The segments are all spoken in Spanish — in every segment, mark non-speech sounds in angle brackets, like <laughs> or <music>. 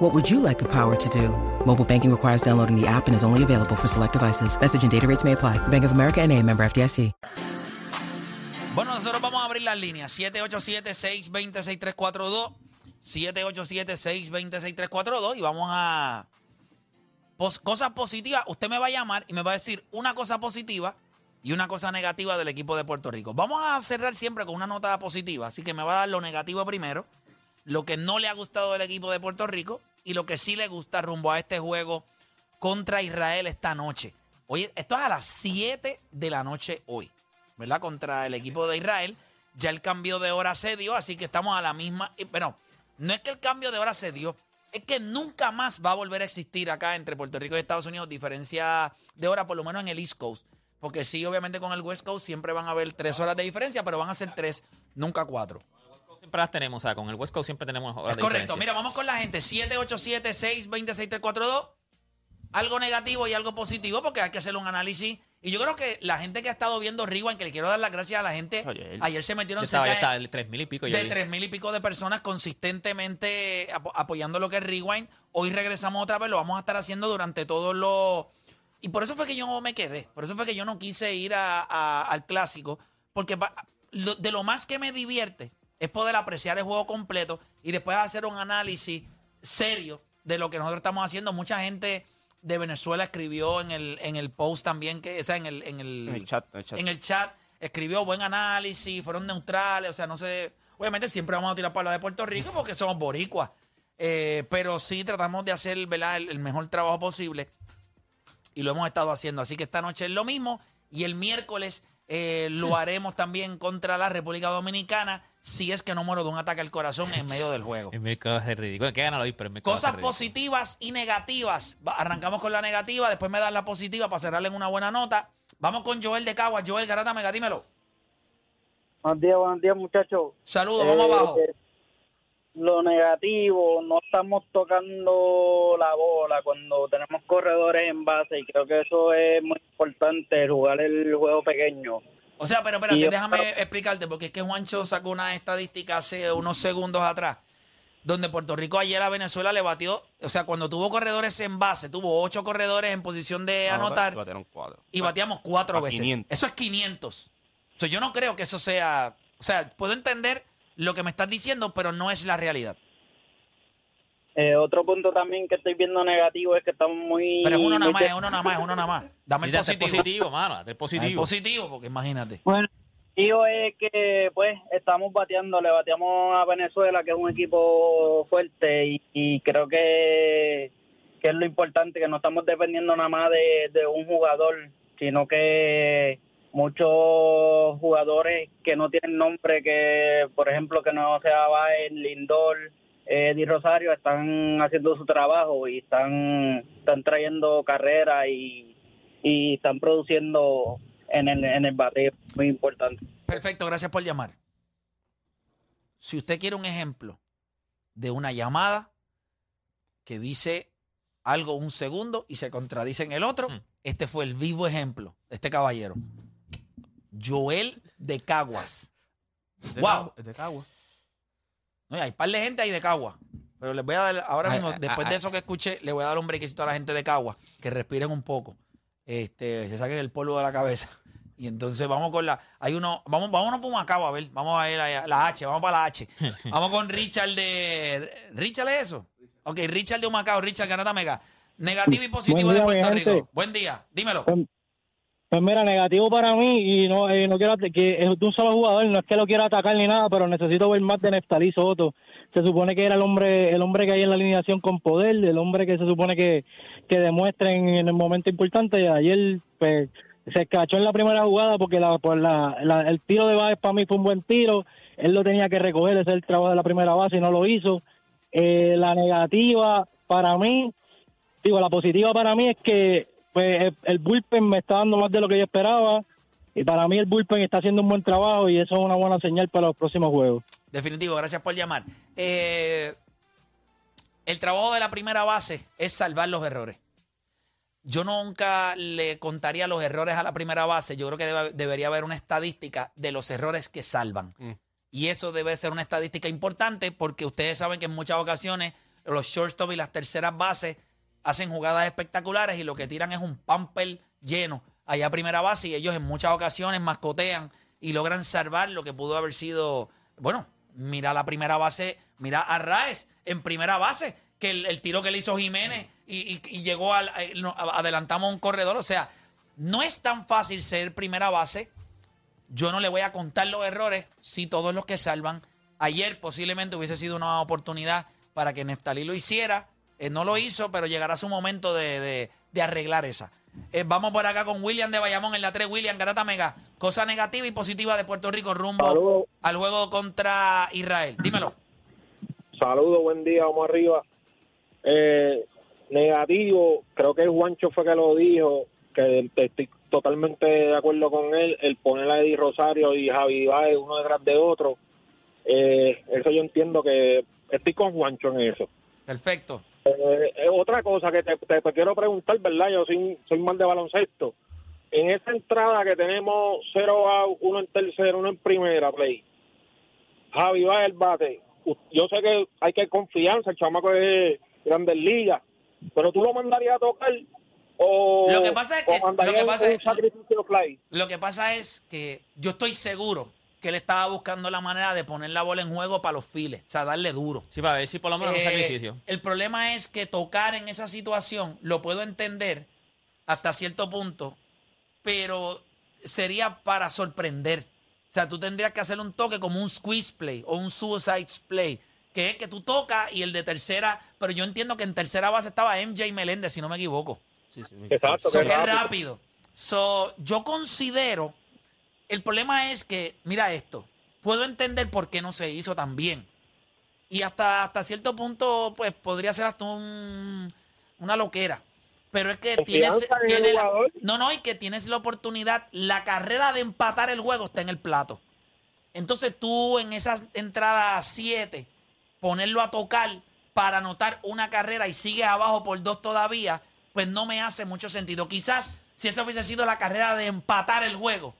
What would you like the power to do? Mobile banking requires downloading the app and is only available for select devices. Message and data rates may apply. Bank of America and a member FDIC. Bueno, nosotros vamos a abrir las líneas. 787-620-6342. 787-620-6342 y vamos a... Pos- cosas positivas. Usted me va a llamar y me va a decir una cosa positiva y una cosa negativa del equipo de Puerto Rico. Vamos a cerrar siempre con una nota positiva, así que me va a dar lo negativo primero, lo que no le ha gustado del equipo de Puerto Rico y lo que sí le gusta rumbo a este juego contra Israel esta noche. Oye, esto es a las 7 de la noche hoy, ¿verdad? Contra el equipo de Israel. Ya el cambio de hora se dio, así que estamos a la misma. y- Bueno, no es que el cambio de hora se dio, es que nunca más va a volver a existir acá entre Puerto Rico y Estados Unidos diferencia de hora, por lo menos en el East Coast. Porque sí, obviamente con el West Coast siempre van a haber tres horas de diferencia, pero van a ser tres, nunca cuatro. Siempre las tenemos, o sea, con el West Coast siempre tenemos horas Es de correcto. diferencia. Mira, vamos con la gente. 787-620-6342. Algo negativo y algo positivo porque hay que hacer un análisis. Y yo creo que la gente que ha estado viendo Rewind, que le quiero dar las gracias a la gente, ayer se metieron estaba, cerca de- el 3000 y pico. de tres mil y pico de personas consistentemente apo- apoyando lo que es Rewind. Hoy regresamos otra vez, lo vamos a estar haciendo durante todos los... Y por eso fue que yo me quedé, por eso fue que yo no quise ir a- a- al clásico, porque de lo más que me divierte es poder apreciar el juego completo y después hacer un análisis serio de lo que nosotros estamos haciendo. Mucha gente de Venezuela escribió en el, en el post también, que, o sea, en el, en el, En el chat, en el chat. en el chat, escribió buen análisis, fueron neutrales, o sea, no sé. Obviamente siempre vamos a tirar para la de Puerto Rico <laughs> porque somos boricuas. Eh, pero sí tratamos de hacer ¿verdad? El, el mejor trabajo posible y lo hemos estado haciendo. Así que esta noche es lo mismo y el miércoles eh, lo haremos también contra la República Dominicana si es que no muero de un ataque al corazón en medio del juego. Va a ser ridículo. Que gana hoy, pero Cosas positivas y negativas. Va- Arrancamos con la negativa, después me das la positiva para cerrarle en una buena nota. Vamos con Joel de Cagua. Joel Garata Mega, dímelo. Buenos días, buenos días, muchachos. Saludos, vamos Eh, abajo. Lo negativo, no estamos tocando la bola cuando tenemos corredores en base y creo que eso es muy importante, jugar el juego pequeño. O sea, pero espérate, yo- déjame explicarte, porque es que Juancho sacó una estadística hace unos segundos atrás, donde Puerto Rico ayer a Venezuela le batió, o sea, cuando tuvo corredores en base, tuvo ocho corredores en posición de anotar cuatro. y bateamos cuatro A veces. 500. Eso es 500. O sea, yo no creo que eso sea, o sea, puedo entender lo que me estás diciendo, pero no es la realidad. Eh, otro punto también que estoy viendo negativo es que estamos muy... Pero es uno nada más, es uno nada más, es uno nada más. Dame el positivo. positivo, mano. el positivo. positivo, porque imagínate. Bueno, digo es que pues estamos bateando, le bateamos a Venezuela, que es un equipo fuerte y, y creo que, que es lo importante, que no estamos dependiendo nada más de, de un jugador, sino que muchos jugadores que no tienen nombre, que por ejemplo que no se Baez, Lindor, Eddie Rosario, están haciendo su trabajo y están, están trayendo carrera y, y están produciendo en el, en el bateo, muy importante. Perfecto, gracias por llamar. Si usted quiere un ejemplo de una llamada que dice algo un segundo y se contradice en el otro, Hmm. este fue el vivo ejemplo de este caballero. Joel de Caguas. De Wow. De Cagua. No, hay par de gente ahí de Cagua. Pero les voy a dar, ahora Ay, mismo, ay, después ay, de ay. eso que escuché, le voy a dar un brequecito a la gente de Cagua, que respiren un poco. Este, se saquen el polvo de la cabeza. Y entonces vamos con la. Hay uno. Vamos, vámonos por Macao a ver. Vamos a ver la, la H, vamos para la H. <laughs> Vamos con Richard de. ¿Richard es eso? Ok, Richard de Humacao, Richard Canata Mega. Negativo y positivo de Puerto Rico. Buen día, dímelo. Pues mira, negativo para mí y no eh, no quiero que es de un solo jugador, no es que lo quiera atacar ni nada, pero necesito ver más de Neftalí Soto. Se supone que era el hombre el hombre que hay en la alineación con poder, el hombre que se supone que, que demuestra en, el momento importante. Ayer pues, se escachó en la primera jugada porque la, por la, la- el tiro de Báez para mí fue un buen tiro. Él lo tenía que recoger, ese es el trabajo de la primera base y no lo hizo. Eh, la negativa para mí, digo, la positiva para mí es que pues, el, el bullpen me está dando más de lo que yo esperaba. Y para mí el bullpen está haciendo un buen trabajo y eso es una buena señal para los próximos juegos. Definitivo, gracias por llamar. Eh, el trabajo de la primera base es salvar los errores. Yo nunca le contaría los errores a la primera base. Yo creo que debe- debería haber una estadística de los errores que salvan. Y eso debe ser una estadística importante porque ustedes saben que en muchas ocasiones los shortstop y las terceras bases hacen jugadas espectaculares y lo que tiran es un pamper lleno allá a primera base y ellos en muchas ocasiones mascotean y logran salvar lo que pudo haber sido, bueno, mira la primera base, mira a Raes en primera base, que el, tiro que le hizo Jiménez y, y- y llegó al, eh, adelantamos un corredor, o sea, no es tan fácil ser primera base. Yo no le voy a contar los errores si todos los que salvan. Ayer posiblemente hubiese sido una oportunidad para que Neftalí lo hiciera. Eh, no lo hizo, pero llegará su momento de, de- de arreglar esa. Eh, vamos por acá con William de Bayamón en la 3. William, Garata Mega. Cosa negativa y positiva de Puerto Rico rumbo al juego contra Israel. Dímelo. Saludos, buen día, vamos arriba. Eh, negativo, creo que Juancho fue que lo dijo, que estoy totalmente de acuerdo con él, el poner a Eddie Rosario y Javi Baez uno detrás de otro. Eh, eso yo entiendo que estoy con Juancho en eso. Perfecto. Eh, eh, otra cosa que te, te- te quiero preguntar, ¿verdad? Yo soy, soy mal de baloncesto. En esa entrada que tenemos 0 a 1 en tercero, uno en primera, play. Javi va el bate. Yo sé que hay que confianza, el chamaco es Grandes Ligas, pero tú lo mandarías a tocar o, Lo que pasa es que- pasa es-. Lo que pasa es que yo estoy seguro que él estaba buscando la manera de poner la bola en juego para los files, o sea, darle duro. Sí, para ver si por lo menos un Eh, sacrificio. El problema es que tocar en esa situación lo puedo entender hasta cierto punto, pero sería para sorprender. O sea, tú tendrías que hacer un toque como un squeeze play o un suicide play, que es que tú tocas y el de tercera, pero yo entiendo que en tercera base estaba MJ Meléndez, si no me equivoco. Exacto, So, que que es rápido. rápido. So, yo considero. El problema es que, mira esto. Puedo entender por qué no se hizo tan bien. Y hasta, hasta cierto punto, pues podría ser hasta un- una loquera. Pero es que tienes, la- no, no, y que tienes la oportunidad, la carrera de empatar el juego está en el plato. Entonces tú en esas entradas 7, ponerlo a tocar para anotar una carrera y sigue abajo por dos todavía, pues no me hace mucho sentido. Quizás si esa hubiese sido la carrera de empatar el juego,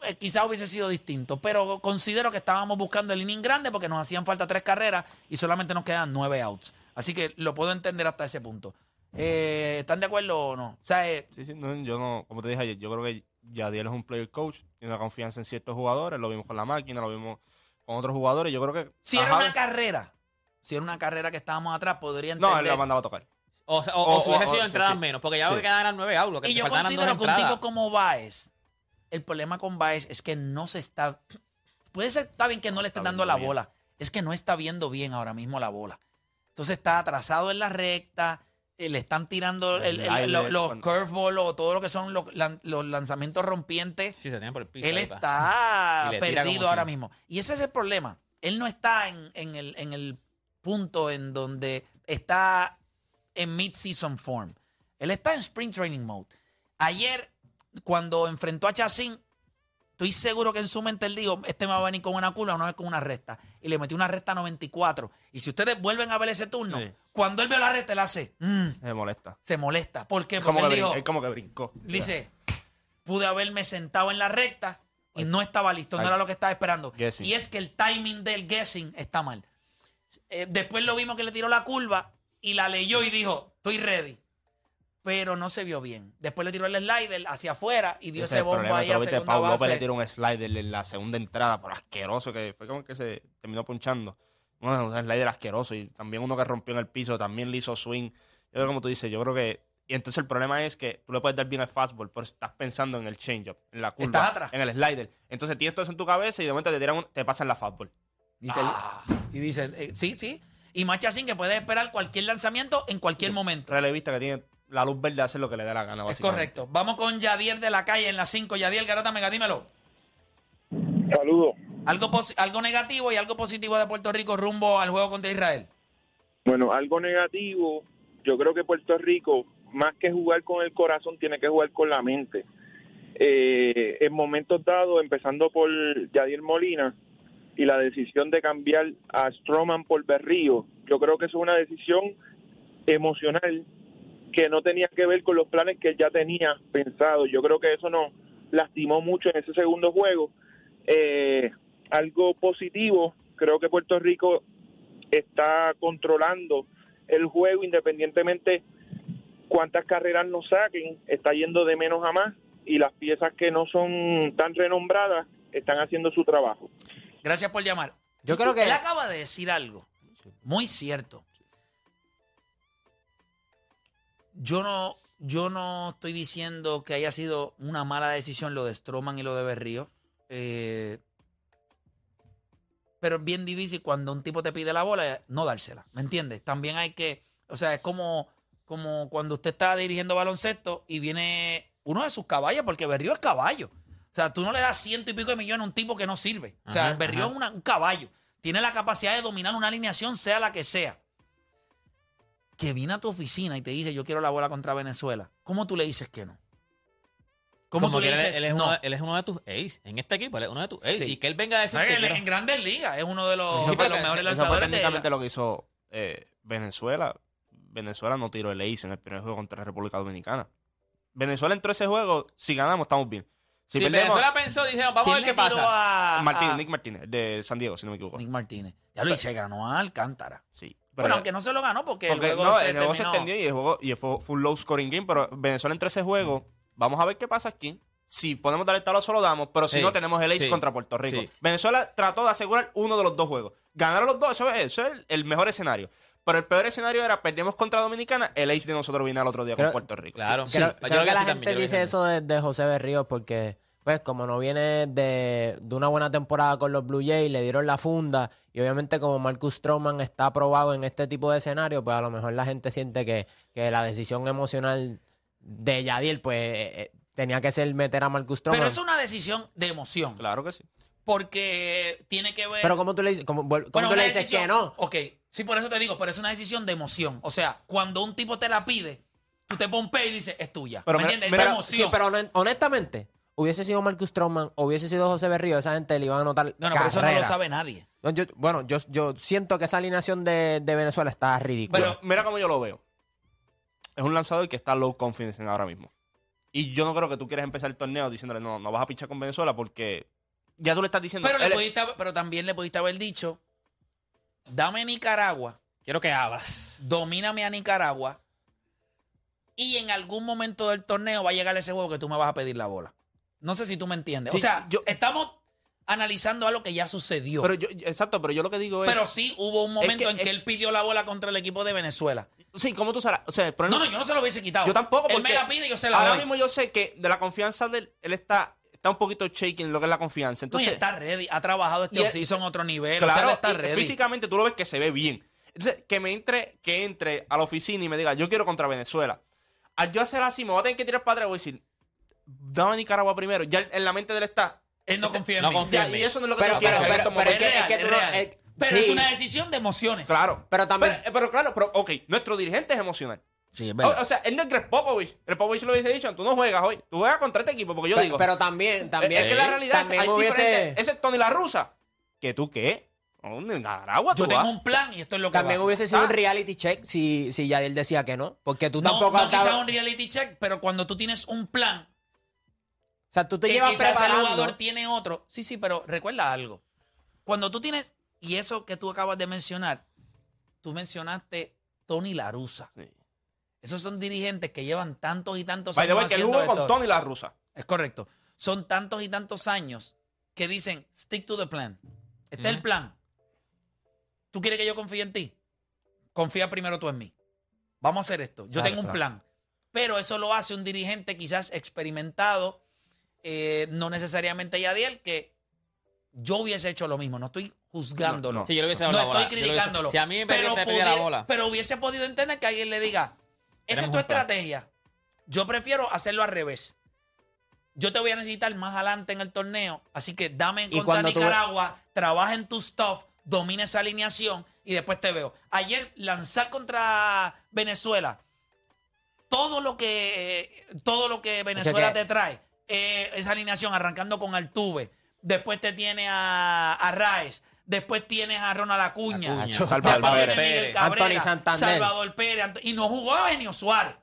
pues quizás hubiese sido distinto. Pero considero que estábamos buscando el inning grande porque nos hacían falta tres carreras y solamente nos quedan nueve outs. Así que lo puedo entender hasta ese punto. Eh, ¿Están de acuerdo o no? O sea, eh, Sí, sí, no, yo no, como te dije ayer, yo creo que Yadiel es un player coach, tiene una confianza en ciertos jugadores, lo vimos con la máquina, lo vimos con otros jugadores, yo creo que... si era Javi- una carrera, si era una carrera que estábamos atrás, podría entender. No, él lo mandaba a tocar. O, sea, o, o- o si hubiese sido entradas sí. menos, porque ya lo Sí. que quedan eran nueve que Y yo considero que un tipo como Baez, el problema con Baez es que no se está. Puede ser, está bien que no le esté Está dando la bien. bola. Es que no está viendo bien ahora mismo la bola. Entonces está atrasado en la recta. eh, Le están tirando el- el- El lo- aire, los cuando- curveballs o todo lo que son los, lan- los lanzamientos rompientes. Sí, se tenían por el piso. Él está perdido ahora si- mismo. Y ese es el problema. Él no está en, en el, en el punto en donde está en mid-season form. Él está en sprint training mode. Ayer, cuando enfrentó a Chacín, estoy seguro que en su mente él dijo, este me va a venir con una curva no es con una recta. Y le metió una recta 94. Y si ustedes vuelven a ver ese turno, Sí. cuando él ve la recta, él hace, "Mm", Se molesta. se molesta. ¿Por qué? Porque él que dijo, él como que brincó. Dice, pude haberme sentado en la recta y no estaba listo, no Ay. era lo que estaba esperando. Guessing. Y es que el timing del guessing está mal. Eh, después lo vimos que le tiró la curva y la leyó y dijo, estoy ready. Pero no se vio bien. Después le tiró el slider hacia afuera y dio Ese ese bombo ahí a segunda Pau López le base. tiró un slider en la segunda entrada, por asqueroso, que fue como que se terminó punchando. Bueno, un slider asqueroso y también uno que rompió en el piso, también le hizo swing. Yo creo como tú dices, yo creo que... Y entonces el problema es que tú le puedes dar bien al fastball, pero estás pensando en el changeup, en la curva, atrás. en el slider. Entonces tienes todo eso en tu cabeza y de momento te tiran un- te pasan la fastball. Y te- Ah, y dice, eh, sí, sí. Y Machacín que puede esperar cualquier lanzamiento en cualquier momento. relevista que tiene la luz verde hace lo que le dé la gana. Es correcto. Vamos con Yadier de la calle en la 5. Yadier Garata Mega, dímelo. Saludos. Algo, algo negativo y algo positivo de Puerto Rico rumbo al juego contra Israel. Bueno, algo negativo, yo creo que Puerto Rico, más que jugar con el corazón, tiene que jugar con la mente. eh, en momentos dados, empezando por Yadier Molina y la decisión de cambiar a Stroman por Berrío, yo creo que eso es una decisión emocional que no tenía que ver con los planes que él ya tenía pensado. Yo creo que eso nos lastimó mucho en ese segundo juego. Eh, algo positivo, creo que Puerto Rico está controlando el juego independientemente cuántas carreras nos saquen, está yendo de menos a más y las piezas que no son tan renombradas están haciendo su trabajo. Gracias por llamar. Yo creo que- Él acaba de decir algo muy cierto. Yo no, yo no estoy diciendo que haya sido una mala decisión lo de Stroman y lo de Berrío. Eh, pero es bien difícil cuando un tipo te pide la bola, no dársela. ¿Me entiendes? También hay que. O sea, es como, como cuando usted está dirigiendo baloncesto y viene uno de sus caballos, porque Berrío es caballo. O sea, tú no le das ciento y pico de millones a un tipo que no sirve. O sea, Ajá, Berrío ajá. es una- un caballo. Tiene la capacidad de dominar una alineación, sea la que sea. Que viene a tu oficina y te dice, yo quiero la bola contra Venezuela. ¿Cómo tú le dices que no? ¿Cómo Como tú le que dices él, es no? uno, él es uno de tus ace. En este equipo, él es uno de tus ace. Sí. Y que él venga a decir que Él quiero- en grandes ligas es uno de los, Eso de fue- los mejores eso fue lanzadores de técnicamente la- lo que hizo eh, Venezuela. Venezuela no tiró el ace en el primer juego contra la República Dominicana. Venezuela entró a ese juego, si ganamos estamos bien. Si Si perdemos, Venezuela pensó, dijeron, vamos a ¿Quién ver qué pasa. a- Martínez, a- Nick Martínez, de San Diego, si no me equivoco. Nick Martínez. Ya lo hice, ganó a Alcántara. Sí. Bueno, aunque no se lo ganó porque, Porque luego no, se el juego se extendió y el juego y fue, fue un low scoring game, pero Venezuela entre ese juego, vamos a ver qué pasa aquí. Si podemos dar el talo, solo damos, pero si Sí, no, tenemos el ace sí, contra Puerto Rico. sí. Venezuela trató de asegurar uno de los dos juegos. Ganaron los dos, eso es, eso es el, el mejor escenario. Pero el peor escenario era perdemos contra Dominicana, el ace de nosotros viene al otro día Creo- con Puerto Rico. Claro. Creo, Sí, yo creo lo que la así también, gente vi dice también. eso de, de José Berríos porque, pues, como no viene de, de una buena temporada con los Blue Jays, le dieron la funda y obviamente como Marcus Stroman está aprobado en este tipo de escenario, pues a lo mejor la gente siente que, que la decisión emocional de Yadiel, pues, eh, eh, tenía que ser meter a Marcus Stroman. Pero es una decisión de emoción. Claro que sí. Porque tiene que ver. Pero ¿cómo tú le dices, cómo, cómo Bueno, tú le dices decisión- que no? Ok, sí, por eso te digo, pero es una decisión de emoción. O sea, cuando un tipo te la pide, tú te pompeas y dices, es tuya. Pero ¿Me entiendes? mira- es de Pero, emoción. sí, pero hon- honestamente, hubiese sido Marcus Stroman o hubiese sido José Berrío, esa gente le iban a anotar no, no, pero eso no lo sabe nadie. No, yo- bueno, yo, yo siento que esa alineación de, de Venezuela está ridícula. Pero mira cómo yo lo veo. Es un lanzador que está low confidence en ahora mismo. Y yo no creo que tú quieras empezar el torneo diciéndole, no, no vas a pichar con Venezuela porque ya tú le estás diciendo. Pero, le pudiste haber- pero también le pudiste haber dicho, dame Nicaragua, Quiero que abras. domíname a Nicaragua y en algún momento del torneo va a llegar ese juego que tú me vas a pedir la bola. No sé si tú me entiendes. o sea, yo- estamos analizando algo que ya sucedió. pero Pero, yo, exacto, pero yo lo que digo es. sí hubo un momento que- en que es- él pidió la bola contra el equipo de Venezuela. Sí, ¿cómo tú sabes? O sea, No, no, yo no se lo hubiese quitado. Yo tampoco, Él porque me la pide y yo se la ahora doy. mismo yo sé que de la confianza de él, él está, está un poquito shaking en lo que es la confianza. No, y Entonces, está ready. Ha trabajado este él- offseason a otro nivel. o sea, claro, él está ready. físicamente tú lo ves que se ve bien. Entonces, que me entre, que entre a la oficina y me diga, yo quiero contra Venezuela. Al yo hacer así, me voy a tener que tirar para atrás y voy a decir, dame a Nicaragua primero. Ya en la mente de él está. Él no confía en No mí. confía Ya, en mí. y eso no es lo que Pero- yo quiero pero- Es momentos. es que- real, es que es tú no- real. eh, Pero sí. es una decisión de emociones. Claro. Pero también- Pero, pero claro, pero, ok, nuestro dirigente es emocional. Sí, es O, verdad. o sea, él no es Greg Popovich. Greg Popovich lo hubiese dicho, tú no juegas hoy. Tú juegas contra este equipo, porque yo digo. pero también, también. es que la realidad es también hay hubiese, diferentes. Ese es Tony La Rusa. ¿Que tú qué? ¿Dónde? ¿En Nicaragua yo tú tengo vas? un plan y esto es lo que también va. hubiese sido Ah. un reality check si, si Yadiel decía que no. Porque tú No, tampoco no has dado- quizás un reality check, pero cuando tú tienes un plan O sea, tú te que llevas quizás el preparando. jugador tiene otro. Sí, sí, pero recuerda algo. Cuando tú tienes, y eso que tú acabas de mencionar, tú mencionaste Tony Larusa. Sí. Esos son dirigentes que llevan tantos y tantos By años que él jugó con esto. Tony La Rusa. Es correcto. Son tantos y tantos años que dicen, stick to the plan. Este es el plan. ¿Tú quieres que yo confíe en ti? Confía primero tú en mí. Vamos a hacer esto. Yo tengo un plan. Pero eso lo hace un dirigente quizás experimentado, eh, no necesariamente Yadiel, que yo hubiese hecho lo mismo. No estoy juzgándolo. No, Sí, yo le hubiese dado No la bola. estoy hubiese- criticándolo. Si a mí me pero, la bola. pero hubiese podido entender que alguien le diga, esa es tu plan. estrategia. Yo prefiero hacerlo al revés. Yo te voy a necesitar más adelante en el torneo, así que dame en contra tú Nicaragua, trabaja en tu stuff, domina esa alineación y después te veo. Ayer lanzar contra Venezuela, todo lo que todo lo que Venezuela que- te trae eh, esa alineación arrancando con Altuve. Después te tiene a, a Raes. Después tienes a Ronald Acuña. Acuña. Salvador viene Pérez. Miguel Cabrera, Anthony Santander. Salvador Pérez. Y no jugó Eugenio Suárez.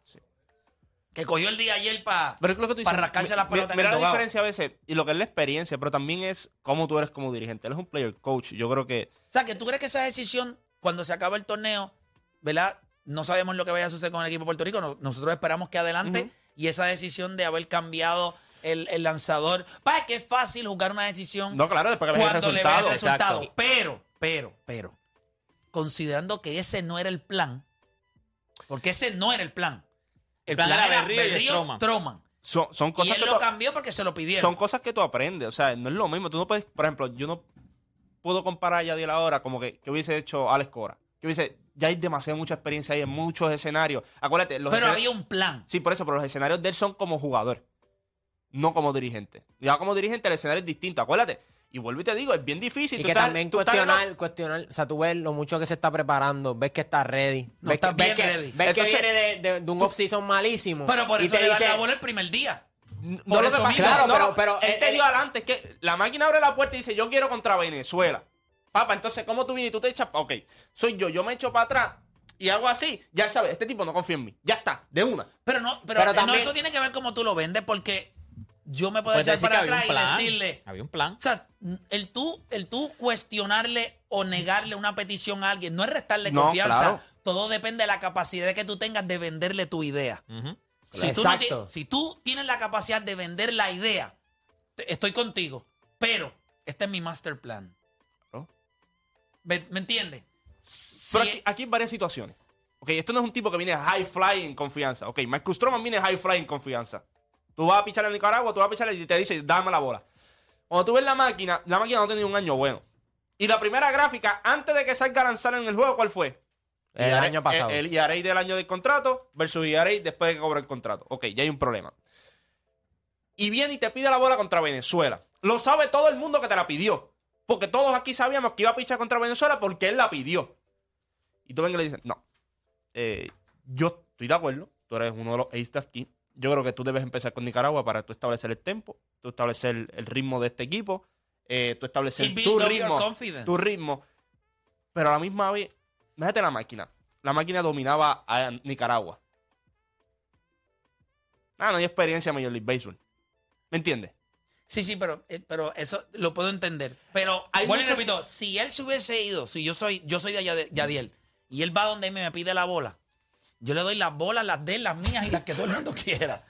Que cogió el día ayer para rascarse las pelotas Mira el la diferencia a veces, y lo que es la experiencia, pero también es cómo tú eres como dirigente. Él es un player coach. Yo creo que O sea, que tú crees que esa decisión, cuando se acaba el torneo, ¿verdad? No sabemos lo que vaya a suceder con el equipo de Puerto Rico. No- Nosotros esperamos que adelante. Y esa decisión de haber cambiado el, el lanzador. Para que es fácil jugar una decisión No, claro, después que el cuando le veas el resultado. Exacto. Pero, pero, pero, considerando que ese no era el plan, porque ese no era el plan. El plan plan, era Berrío y Stroman. Stroman. son, son Y cosas él que lo tú- cambió porque se lo pidieron. son cosas que tú aprendes. O sea, no es lo mismo. Tú no puedes, por ejemplo, yo no puedo comparar a Yadiel ahora como que, que hubiese hecho Alex Cora. Que hubiese, ya hay demasiada mucha experiencia ahí en muchos escenarios. Acuérdate, los pero escenarios- había un plan. Sí, por eso, pero los escenarios de él son como jugador, no como dirigente. Ya como dirigente el escenario es distinto, acuérdate. Y vuelvo y te digo, es bien difícil. Y tú que estás- también tú estás cuestionar, cuestionar, o sea, tú ves lo mucho que se está preparando, ves que está ready, No, ves, está que, ves bien que- ready. ves que Entonces- viene de, de- de un off-season malísimo. Pero por y eso te le dice- la bola el primer día. No, Por lo eso que pasa-. Claro, no, pero- pero él te dio adelante, es que la máquina abre la puerta y dice, yo quiero contra Venezuela. Papá, entonces, ¿cómo tú vienes y tú te echas? Ok, soy yo, yo me echo para atrás y hago así. Ya él sabe, este tipo no confía en mí. Ya está, de una. Pero no, pero, Pero no, también- eso tiene que ver cómo tú lo vendes, porque yo me puedo Puedes echar decir que para había un atrás y plan. decirle. Había un plan. O sea, el tú, el tú cuestionarle o negarle una petición a alguien no es restarle No, confianza. claro. Todo depende de la capacidad que tú tengas de venderle tu idea. Si tú, no si tú tienes la capacidad de vender la idea, te- estoy contigo. Pero este es mi master plan. Claro. ¿Me, me entiendes? Pero Si- aquí, aquí hay varias situaciones. Ok, esto no es un tipo que viene high fly en confianza. Ok, Marcus Stroman viene high fly en confianza. Tú vas a pichar a Nicaragua, tú vas a pichar y te dice, dame la bola. Cuando tú ves la máquina, la máquina no ha tenido un año bueno. Y la primera gráfica, antes de que salga a lanzar en el juego, ¿cuál fue? El año pasado. El, el ERA del año del contrato versus ERA después de que cobra el contrato. Ok, ya hay un problema. Y viene y te pide la bola contra Venezuela. Lo sabe todo el mundo que te la pidió. Porque todos aquí sabíamos que iba a pichar contra Venezuela porque él la pidió. Y tú ven que le dices, no, eh, yo estoy de acuerdo, tú eres uno de los aces aquí. Yo creo que tú debes empezar con Nicaragua para tú establecer el tempo, tú establecer el, ritmo de este equipo, eh, tú establecer tu ritmo, tu ritmo. Pero a la misma vez, déjate la máquina. La máquina dominaba a Nicaragua. Ah, no hay experiencia en Major League Baseball. ¿Me entiendes? Sí, sí, pero, eh, pero eso lo puedo entender. Pero, Hay bueno, muchas- repito, si él se hubiese ido, si yo soy, yo soy de Yadiel, y él va donde me, me pide la bola, yo le doy las bolas, las de él, las mías y las que todo el mundo <laughs> quiera.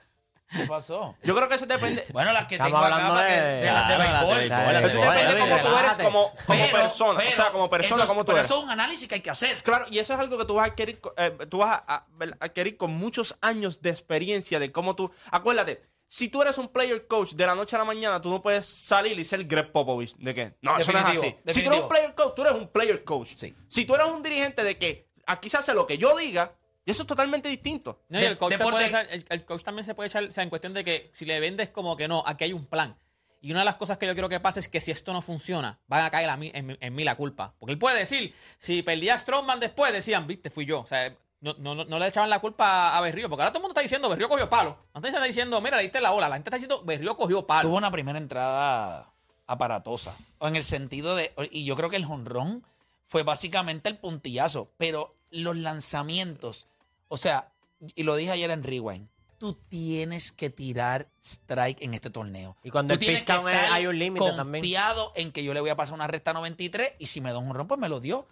¿Qué pasó? Yo creo que eso depende. <laughs> Bueno, las que Estamos tengo hablando de- de, las de las de béisbol. béisbol, Eso depende de cómo tú eres como, como Pero- persona. o sea, como persona, como tú pero eres. eso es un análisis que hay que hacer. Claro, y eso es algo que tú vas a adquirir, eh, tú vas a, a- a adquirir con muchos años de experiencia de cómo tú. Acuérdate, si tú eres un player coach de la noche a la mañana, tú no puedes salir y ser Greg Popovich. ¿De qué? No, eso no es Definitivo, así. Si tú eres definitivo. un player coach, tú eres un player coach. Sí. Si tú eres un dirigente de que aquí se hace lo que yo diga, y eso es totalmente distinto. No, y De- el, coach te deporte- puede echar- el, el coach también se puede echar, o sea, en cuestión de que si le vendes como que no, aquí hay un plan. Y una de las cosas que yo quiero que pase es que si esto no funciona, van a caer a mí, en, mí- en mí la culpa. Porque él puede decir, si perdía a Strongman después, decían, viste, fui yo. O sea, no, no, no- le echaban la culpa a Berrío. Porque ahora todo el mundo está diciendo, Berrío cogió palo. Antes está diciendo, mira, le diste la bola. La gente está diciendo, Berrío cogió palo. Tuvo una primera entrada aparatosa. O en el sentido de. Y yo creo que el jonrón fue básicamente el puntillazo. Pero los lanzamientos. O sea, y lo dije ayer en Rewind. Tú tienes que tirar strike en este torneo. Y cuando Tú el pitch hay un límite también. Confiado en que yo le voy a pasar una recta 93 y si me da un jonrón, pues me lo dio.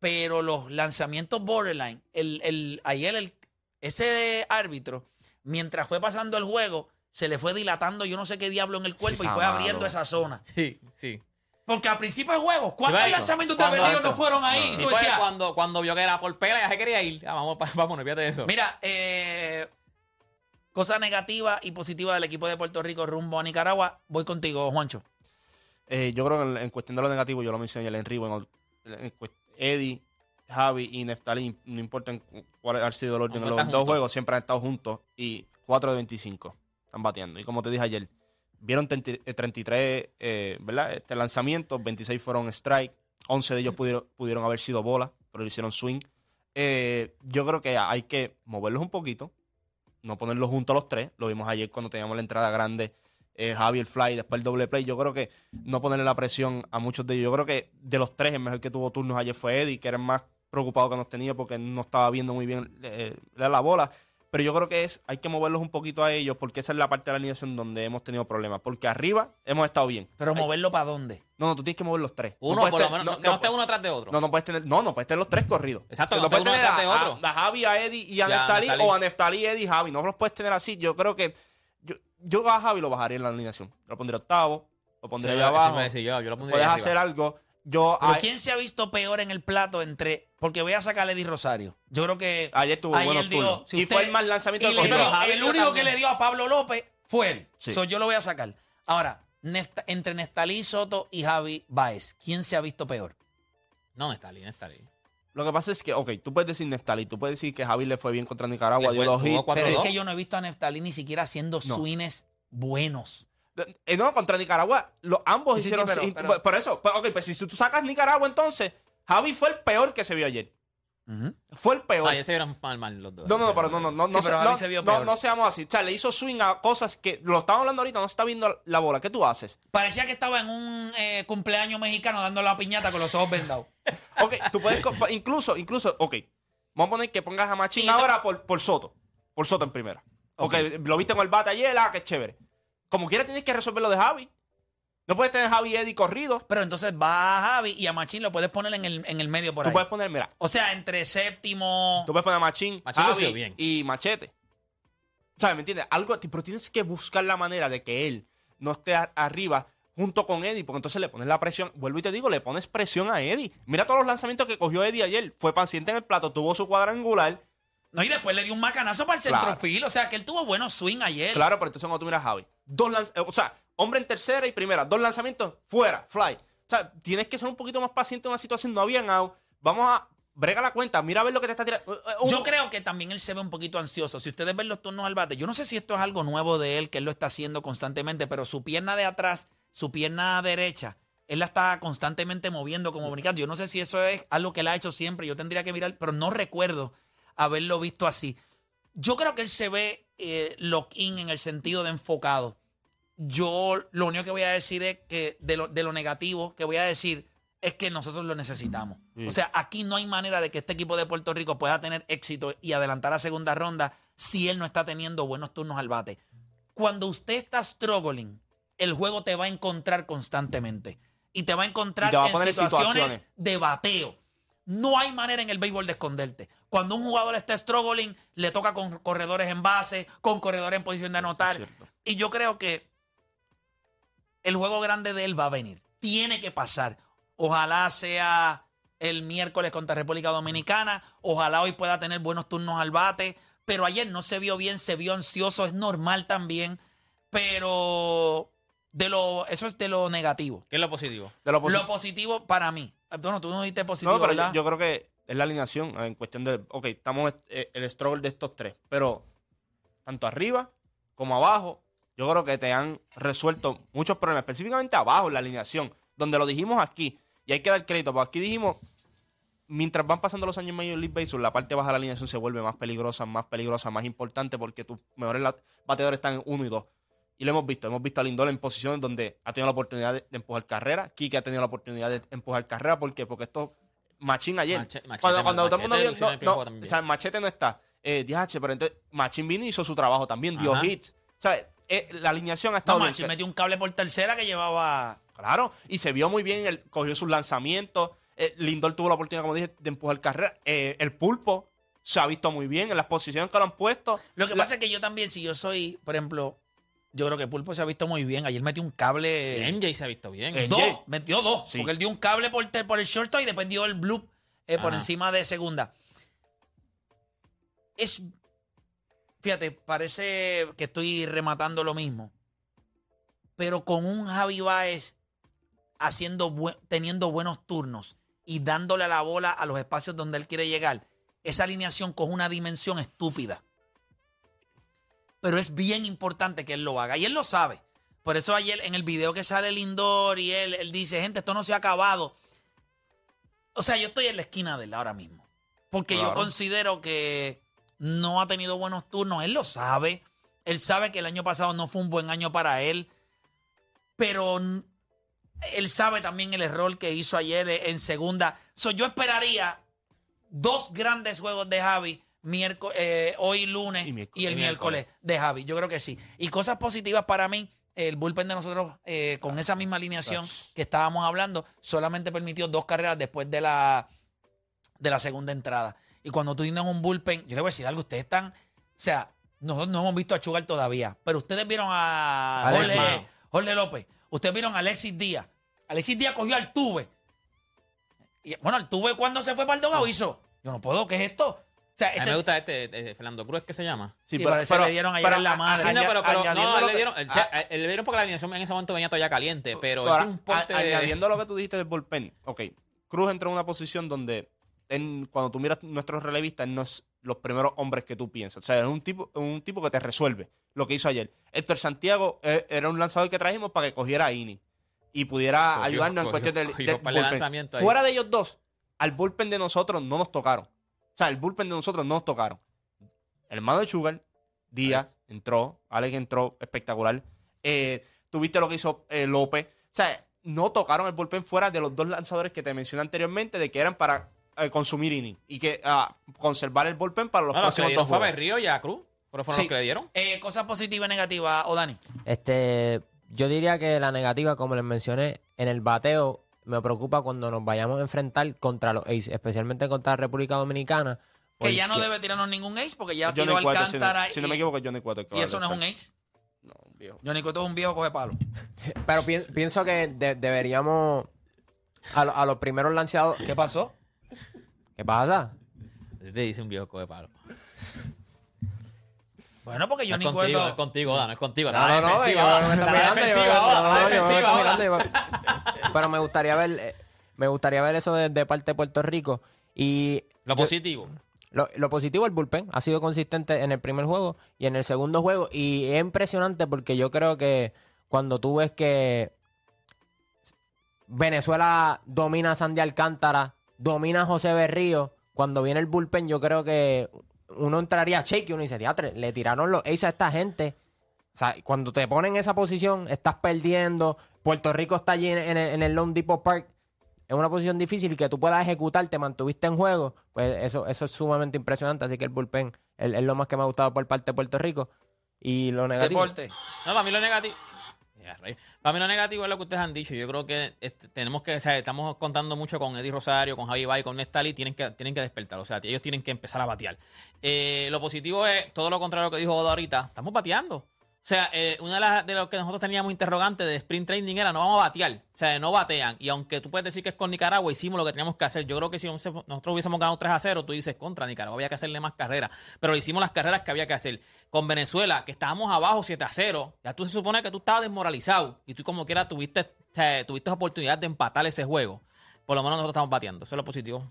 Pero los lanzamientos borderline, el, el, ayer el, ese árbitro, mientras fue pasando el juego, se le fue dilatando yo no sé qué diablo en el cuerpo y Ah, fue malo. abriendo esa zona. Sí, sí. Porque al principio del juego, ¿cuántos Sí, lanzamientos de cuando- Berrío no fueron ahí? Sí, Y tú pues, decías, cuando, cuando vio que era por pera, ya se quería ir. Ya, vamos, pa- <laughs> vámonos, fíjate de eso. Mira, eh, cosa negativa y positiva del equipo de Puerto Rico rumbo a Nicaragua. Voy contigo, Juancho. Eh, yo creo que en, en cuestión de lo negativo, yo lo mencioné ayer en Rivo, en, en cuest- Eddie, Javi y Neftalí, no importa en cu- cuál ha sido el orden, Aunque en los están dos juntos. juegos siempre han estado juntos y 4 de 25 están bateando. Y como te dije ayer, vieron 30 eh, 33 eh, ¿verdad? Este, lanzamientos, 26 fueron strike, 11 de ellos pudieron, pudieron haber sido bolas, pero lo hicieron swing. Eh, yo creo que hay que moverlos un poquito, no ponerlos juntos a los tres. Lo vimos ayer cuando teníamos la entrada grande, eh, Javi el fly, después el doble play. Yo creo que no ponerle la presión a muchos de ellos. Yo creo que de los tres, el mejor que tuvo turnos ayer fue Eddie, que era el más preocupado que nos tenía porque no estaba viendo muy bien eh, la bola. Pero yo creo que es, hay que moverlos un poquito a ellos porque esa es la parte de la alineación donde hemos tenido problemas. Porque arriba hemos estado bien. Pero Hay- moverlo para dónde? no, no, tú tienes que mover los tres. No Uno, por lo menos, no- que no, esté uno atrás de otro. no, no puedes tener, no, no puedes tener los tres corridos. Exacto, no puedes uno tener detrás de otro. a- a Javi, a Eddie y a Ya, Neftali, Neftali. o a Neftali, Eddie y Javi. No los puedes tener así. Yo creo que yo, yo a Javi lo bajaría en la alineación. Lo pondría octavo, lo pondría Sí, allá abajo. yo, yo lo pondría Puedes arriba. hacer algo. Yo Pero ¿quién se ha visto peor en el plato entre... Porque voy a sacar a Eddie Rosario. Yo creo que... ayer tuvo buenos turnos. si y usted- fue el más lanzamiento de dio- Javi el dio único también. que le dio a Pablo López fue él. Sí. So, yo lo voy a sacar. Ahora, Nesta- entre Nestalí Soto y Javi Baez, ¿quién se ha visto peor? No, está ahí. Lo que pasa es que, ok, tú puedes decir Neftali, tú puedes decir que Javi le fue bien contra Nicaragua, Le dio fue- dos tuvo hits. cuatro Pero es que yo no he visto a Neftalí ni siquiera haciendo No. swings buenos. Eh, no, contra Nicaragua, los, ambos Sí, sí, sí, hicieron. pero- sí, pero- por eso, pues, ok, pues si tú sacas Nicaragua, entonces, Javi fue el peor que se vio ayer. Fue el peor. Ayer se vieron mal, mal los dos. No, no, no, pero no, no, no, Sí, no, pero se- Javi no, se vio no, peor. no seamos así. O sea, le hizo swing a cosas que lo estamos hablando ahorita, no se está viendo la bola. ¿Qué tú haces? Parecía que estaba en un eh, cumpleaños mexicano dando la piñata con los ojos vendados. <laughs> Ok, tú puedes, incluso, incluso, ok, vamos a poner que pongas a Machín ahora por, por Soto, por Soto en primera. Ok, lo viste con el bate ayer, ah, qué chévere. Como quiera tienes que resolver lo de Javi. No puedes tener Javi y Eddie corrido. Pero entonces va a Javi y a Machín lo puedes poner en el, en el medio por Tú ahí. puedes poner, mira, O sea, entre séptimo... tú puedes poner a Machín, Machín lo Javi hizo bien. y Machete. ¿Sabes? ¿Me entiendes? Algo, pero tienes que buscar la manera de que él no esté a- arriba junto con Eddie, porque entonces le pones la presión. Vuelvo y te digo, le pones presión a Eddie. Mira todos los lanzamientos que cogió Eddie ayer. Fue paciente en el plato, tuvo su cuadrangular. No, y después le dio un macanazo para el Claro. centrofil. O sea, que él tuvo buenos swing ayer. Claro, pero entonces cuando tú miras a Javi, dos lanz- eh, o sea, hombre en tercera y primera, dos lanzamientos, fuera, fly. O sea, tienes que ser un poquito más paciente en una situación, no habían out. Vamos a brega la cuenta, mira a ver lo que te está tirando. Eh, eh, un- Yo creo que también él se ve un poquito ansioso. Si ustedes ven los turnos al bate, yo no sé si esto es algo nuevo de él, que él lo está haciendo constantemente, pero su pierna de atrás, su pierna derecha, él la está constantemente moviendo como brincando. Yo no sé si eso es algo que él ha hecho siempre. Yo tendría que mirar, pero no recuerdo haberlo visto así. Yo creo que él se ve eh, lock-in en el sentido de enfocado. Yo lo único que voy a decir es que de lo, de lo negativo que voy a decir es que nosotros lo necesitamos. Sí. O sea, aquí no hay manera de que este equipo de Puerto Rico pueda tener éxito y adelantar a segunda ronda si él no está teniendo buenos turnos al bate. Cuando usted está struggling, el juego te va a encontrar constantemente. Y te va a encontrar va a en situaciones, situaciones. de bateo. No hay manera en el béisbol de esconderte. Cuando un jugador está struggling, le toca con corredores en base, con corredores en posición de anotar. Y yo creo que el juego grande de él va a venir. Tiene que pasar. Ojalá sea el miércoles contra República Dominicana. Ojalá hoy pueda tener buenos turnos al bate. Pero ayer no se vio bien, se vio ansioso. Es normal también. Pero de lo, eso es de lo negativo. ¿Qué es lo positivo? de lo Lo positivo para mí. Bueno, tú no dijiste positivo, No, pero yo, ¿verdad? yo creo que es la alineación en cuestión de. Ok, estamos eh, el struggle de estos tres, pero tanto arriba como abajo, yo creo que te han resuelto muchos problemas, específicamente abajo en la alineación, donde lo dijimos aquí, y hay que dar crédito, porque aquí dijimos, mientras van pasando los años en Major League Baseball, la parte baja de la alineación se vuelve más peligrosa, más peligrosa, más importante, porque tus mejores bateadores están en uno y dos. Y lo hemos visto, hemos visto a Lindor en posiciones donde ha tenido la oportunidad de, de empujar carrera, Kike ha tenido la oportunidad de empujar carrera, ¿por qué? Porque esto, Machín ayer, Mache- Machete, cuando, cuando todo el mundo Machete vio- no, no, o sea, Machete no está, eh, DH, pero entonces Machín vino y hizo su trabajo también, dio Ajá. hits, sea, eh, la alineación ha No, estado bien. Machi metió un cable por tercera que llevaba. Claro, y se vio muy bien, él cogió sus lanzamientos. eh, Lindor tuvo la oportunidad, como dije, de empujar carrera. Eh, el pulpo se ha visto muy bien en las posiciones que lo han puesto. Lo que La- pasa es que yo también, si yo soy, por ejemplo, yo creo que Pulpo se ha visto muy bien. Ayer metió un cable. NJ se ha visto bien. Dos, metió dos. Sí. Porque él dio un cable por, el shortstop y después dio el blue eh, por encima de segunda. Es. Fíjate, parece que estoy rematando lo mismo. Pero con un Javi Baez haciendo teniendo buenos turnos y dándole la bola a los espacios donde él quiere llegar, esa alineación coge una dimensión estúpida. Pero es bien importante que él lo haga. Y él lo sabe. Por eso ayer en el video que sale Lindor y él, él dice, gente, esto no se ha acabado. O sea, yo estoy en la esquina de él ahora mismo. Porque yo considero que no ha tenido buenos turnos. Él lo sabe. Él sabe que el año pasado no fue un buen año para él. Pero él sabe también el error que hizo ayer en segunda. So, yo esperaría dos grandes juegos de Javi miérco- eh, hoy lunes Y y, miércoles. el Y miércoles de Javi. Yo creo que sí. Y cosas positivas para mí. El bullpen de nosotros, eh, con esa misma alineación que estábamos hablando, solamente permitió dos carreras después de la, de la segunda entrada. Y cuando tú tienes un bullpen, yo le voy a decir algo, ustedes están, o sea, nosotros no hemos visto a Chugal todavía, pero ustedes vieron a. Jorge, Jorge López, ustedes vieron a Alexis Díaz. Alexis Díaz cogió al tuve. Y, bueno, al tuve cuando se fue para el dogado hizo, yo no puedo, ¿qué es esto? O sea, A mí este- me gusta este, eh, Fernando Cruz, ¿qué se llama? Sí, parece que le dieron ayer en la madre. Sí, no, pero, pero añadiendo no, lo le que- dieron, el, ah, le dieron porque la alineación en ese momento venía todavía caliente, pero él Ahora, tiene un porte a- de- añadiendo lo que tú dijiste del bullpen, ok, Cruz entró en una posición donde en- cuando tú miras nuestros relevistas, no es los primeros hombres que tú piensas. O sea, es un tipo, un tipo que te resuelve lo que hizo ayer. Héctor Santiago eh, era un lanzador que trajimos para que cogiera a inning y pudiera Cogió- ayudarnos en cogió- cuestión del, cogió del un par de bullpen. lanzamientos ahí. Fuera de ellos dos, al bullpen de nosotros no nos tocaron. O sea, el bullpen de nosotros no nos tocaron. El hermano de Sugar, Díaz, entró, Alex entró, espectacular. Eh, Tuviste lo que hizo eh, López. O sea, no tocaron el bullpen fuera de los dos lanzadores que te mencioné anteriormente, de que eran para eh, consumir inning y que ah, conservar el bullpen para los No, los que le próximos dos fue. Berrío y a Cruz. Pero fueron Sí. los que le dieron. eh, cosas positivas y negativas, o Dani. Este, yo diría que la negativa, como les mencioné, en el bateo me preocupa cuando nos vayamos a enfrentar contra los Ace, especialmente contra la República Dominicana. Que ya no debe tirarnos ningún ace porque ya tiró Cueto, si no- Alcántara. si no, y, me equivoco, Johnny Cueto. y eso no es un ace. No, viejo. Johnny Cueto es un viejo coge palo. <laughs> Pero pi- pienso que de- deberíamos a, lo- a los primeros lanzadores. ¿Qué pasó? ¿Qué pasa? Te dice un viejo de palo. Bueno, porque No Johnny no es Cueto. contigo, Oda, no es contigo. No, no, no, no, Pero me gustaría ver, eh, me gustaría ver eso de, de parte de Puerto Rico. Y Lo yo- positivo. Lo, lo positivo, el bullpen ha sido consistente en el primer juego y en el segundo juego. Y es impresionante porque yo creo que cuando tú ves que Venezuela domina a Sandy Alcántara, domina a José Berrío, cuando viene el bullpen, yo creo que uno entraría a shake y uno dice, "Diatre, le tiraron los ace a esta gente. O sea, cuando te ponen en esa posición, estás perdiendo. Puerto Rico está allí en, en el, en Lone Depot Park es una posición difícil que tú puedas ejecutar, te mantuviste en juego, pues eso, eso es sumamente impresionante. Así que el bullpen es, lo más que me ha gustado por parte de Puerto Rico. Y lo negativo. Deporte. No, para mí lo negativo. Para mí lo negativo es lo que ustedes han dicho. Yo creo que este, tenemos que, o sea, estamos contando mucho con Eddie Rosario, con Javi Bay, con Nestali, tienen que, tienen que despertar. O sea, ellos tienen que empezar a batear. Eh, lo positivo es todo lo contrario que dijo Oda ahorita. Estamos bateando. O sea, eh, una de las de lo que nosotros teníamos interrogante de sprint training era no vamos a batear. O sea, no batean. Y aunque tú puedes decir que es con Nicaragua, hicimos lo que teníamos que hacer. Yo creo que si nosotros hubiésemos ganado 3 a 0, tú dices contra Nicaragua, había que hacerle más carreras. Pero hicimos las carreras que había que hacer. Con Venezuela, que estábamos abajo 7 a 0, ya tú se supone que tú estabas desmoralizado. Y tú como quiera tuviste, o sea, tuviste oportunidad de empatar ese juego. Por lo menos nosotros estamos bateando. Eso es lo positivo.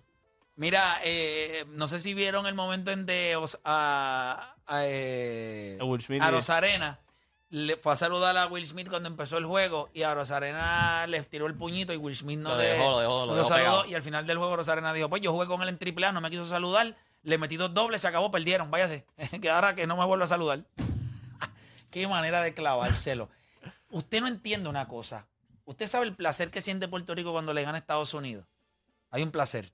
Mira, eh, no sé si vieron el momento en de Os- a, a, eh, A Rosarena. Le fue a saludar a Will Smith cuando empezó el juego y a Rosarena le tiró el puñito y Will Smith no Lo le dejó, lo dejó, lo no dejó saludó. Y al final del juego Rosarena dijo, pues yo jugué con él en triple A, no me quiso saludar, le metí dos dobles, se acabó, perdieron, váyase. <laughs> que ahora que no me vuelva a saludar. <laughs> Qué manera de clavárselo. Usted no entiende una cosa. Usted sabe el placer que siente Puerto Rico cuando le gana a Estados Unidos. Hay un placer.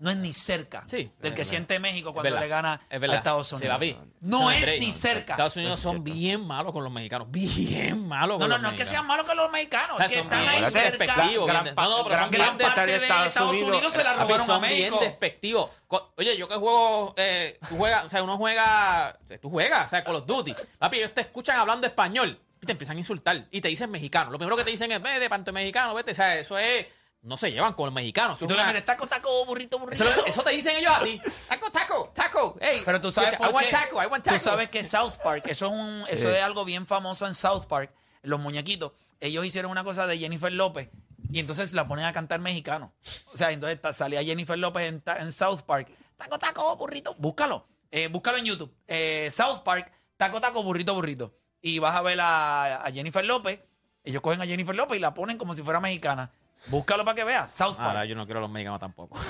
No es ni cerca Sí, del que siente México cuando verdad. le gana Es a. Estados Unidos. No es ni cerca. Estados Unidos son bien malos con los mexicanos. Bien malos No, con no, los no es que sean malos que los mexicanos, es que están bien ahí cerca. despectivos, gran bien- pa- no, no, pero gran son bien Gran parte de Estados Estados Unidos, Unidos, se la robaron a son bien México. despectivos. Co- Oye, yo que juego, eh, tú juegas, o sea, uno juega, tú juegas, o sea, Call of Duty. Papi, ellos te escuchan hablando español y te empiezan a insultar y te dicen mexicano. Lo primero que te dicen es, vete, panto mexicano, vete. O sea, eso es, no se llevan con los mexicanos. Y Eso tú es le metes taco, taco, burrito, burrito. eso, eso te dicen ellos a ti. Taco, taco, taco. Hey, Pero tú sabes I por want qué. taco, I want taco. Tú sabes que South Park, eso es un, eso es algo bien famoso en South Park, los muñequitos. Ellos hicieron una cosa de Jennifer López y entonces la ponen a cantar mexicano. O sea, entonces salía Jennifer López en South Park. Taco, taco, burrito. Búscalo. Eh, búscalo en YouTube. Eh, South Park, taco, taco, burrito, burrito. Y vas a ver a, a Jennifer López. Ellos cogen a Jennifer López y la ponen como si fuera mexicana. Búscalo para que veas. South Park. Ahora yo no quiero a los mexicanos tampoco. <laughs>